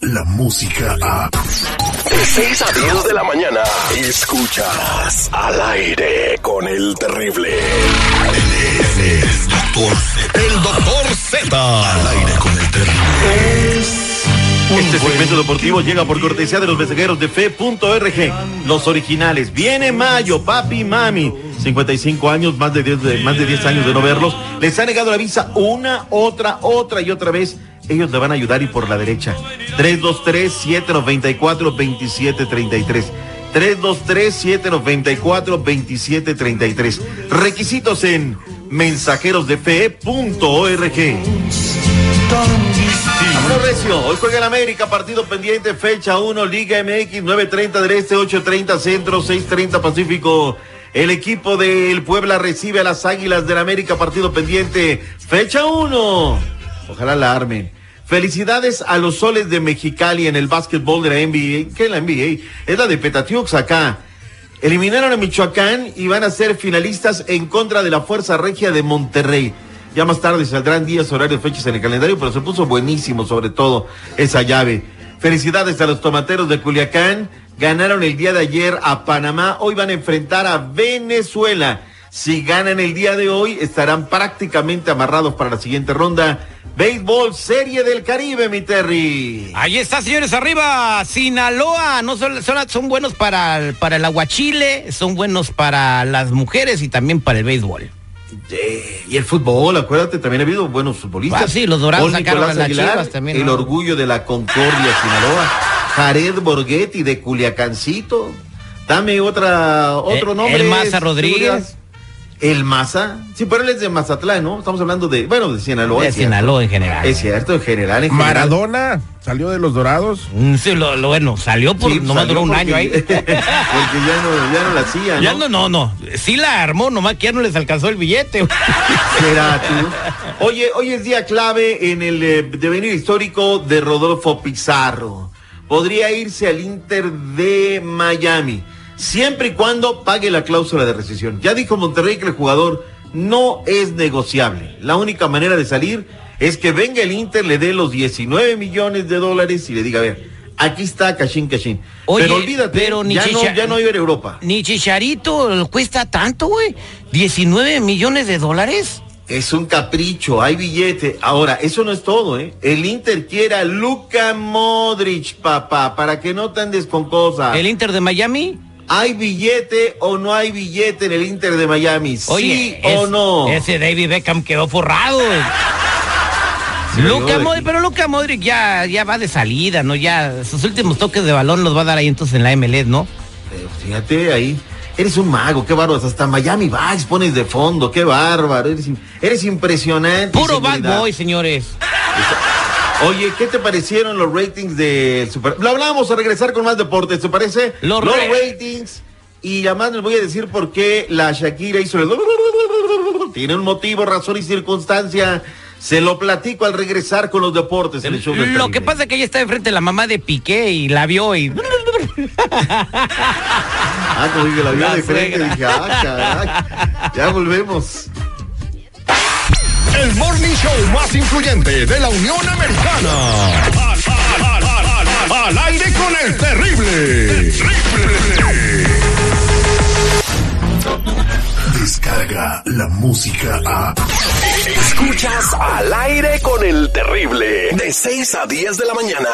La música a. De 6 a 10 de la mañana. Escuchas al aire con el terrible. El doctor Z. El doctor Z. Al aire con el terrible. Este segmento deportivo llega por cortesía de los mensajeros de fe.org. Los originales. Viene mayo, papi y mami. 55 años, más de 10, de- más de 10 años de no verlos. Les ha negado la visa una, otra, otra y otra vez. Ellos le van a ayudar y por la derecha. 323-794-2733. 323-794-2733. Requisitos en mensajerosdefe.org. Vámonos, Recio. Hoy juega el América, partido pendiente, fecha 1, Liga MX, 9.30 del Este, 8.30 Centro, 6.30 Pacífico. El equipo del Puebla recibe a las Águilas del América, partido pendiente, fecha 1. Ojalá la armen. Felicidades a los soles de Mexicali en el básquetbol de la NBA. ¿Qué es la NBA? Es la de Petatiux acá. Eliminaron a Michoacán y van a ser finalistas en contra de la Fuerza Regia de Monterrey. Ya más tarde saldrán días, horarios, fechas en el calendario, pero se puso buenísimo sobre todo esa llave. Felicidades a los tomateros de Culiacán. Ganaron el día de ayer a Panamá. Hoy van a enfrentar a Venezuela. Si ganan el día de hoy, estarán prácticamente amarrados para la siguiente ronda. Béisbol Serie del Caribe, mi Terry. Ahí está, señores, arriba. Sinaloa, no son, son, son buenos para el, para el aguachile, son buenos para las mujeres y también para el béisbol. Eh, y el fútbol, acuérdate, también ha habido buenos futbolistas. Ah, sí, los Dorados sacaron a las Aguilar, Chivas también, El orgullo de la Concordia, Sinaloa. Jared Borghetti de Culiacancito. Dame otra, otro Eh, nombre. el Maza. Rodríguez. El Maza. Sí, pero él es de Mazatlán, ¿no? Estamos hablando de, bueno, de Sinaloa. De. Sinaloa en general. Es cierto, en general. En general. Maradona salió de los Dorados. Mm, Sí, lo, lo bueno, salió por, Sí, nomás salió duró un porque- año ahí. porque ya no, ya no la hacía, ¿no? Ya no, no, no. Sí la armó, nomás que ya no les alcanzó el billete. Será tú. Oye, hoy es día clave en el eh, devenir histórico de Rodolfo Pizarro. Podría irse al Inter de Miami, siempre y cuando pague la cláusula de rescisión. Ya dijo Monterrey que el jugador no es negociable. La única manera de salir es que venga el Inter, le dé los 19 millones de dólares y le diga, a ver, aquí está Cashin. Oye, pero olvídate, pero ni ya, no, ya no iba a ir a Europa. Ni Chicharito cuesta tanto, güey. 19 millones de dólares. Es un capricho, hay billete. Ahora, eso no es todo, ¿eh? El Inter quiere a Luka Modric, papá, para que no te andes con cosas. El Inter de Miami. ¿Hay billete o no hay billete en el Inter de Miami? Oye, ¿Sí o no? Ese David Beckham quedó forrado. de Modric, pero Luka Modric ya, ya va de salida, ¿no? Ya sus últimos toques de balón los va a dar ahí entonces en la MLS, ¿no? Eh, Fíjate ahí. Eres un mago, qué bárbaro. Hasta Miami Vice pones de fondo, qué bárbaro. Eres, eres impresionante. Puro bad boy, señores. Oye, ¿qué te parecieron los ratings de Super? Lo hablamos a regresar con más deportes, ¿te parece? Los los ra- ratings. Y además les voy a decir por qué la Shakira hizo el... Tiene un motivo, razón y circunstancia. Se lo platico al regresar con los deportes. el show del Lo que pasa es que ella está de la mamá de Piqué y la vio y... Ah, como dije, la vio La de frente. Dije, ah, caray. Ya volvemos. El morning show más influyente de la Unión Americana. Al, al, al, al, al, al aire con el terrible. Terrible. Descarga la música a. Escuchas al aire con el terrible. De 6 a 10 de la mañana.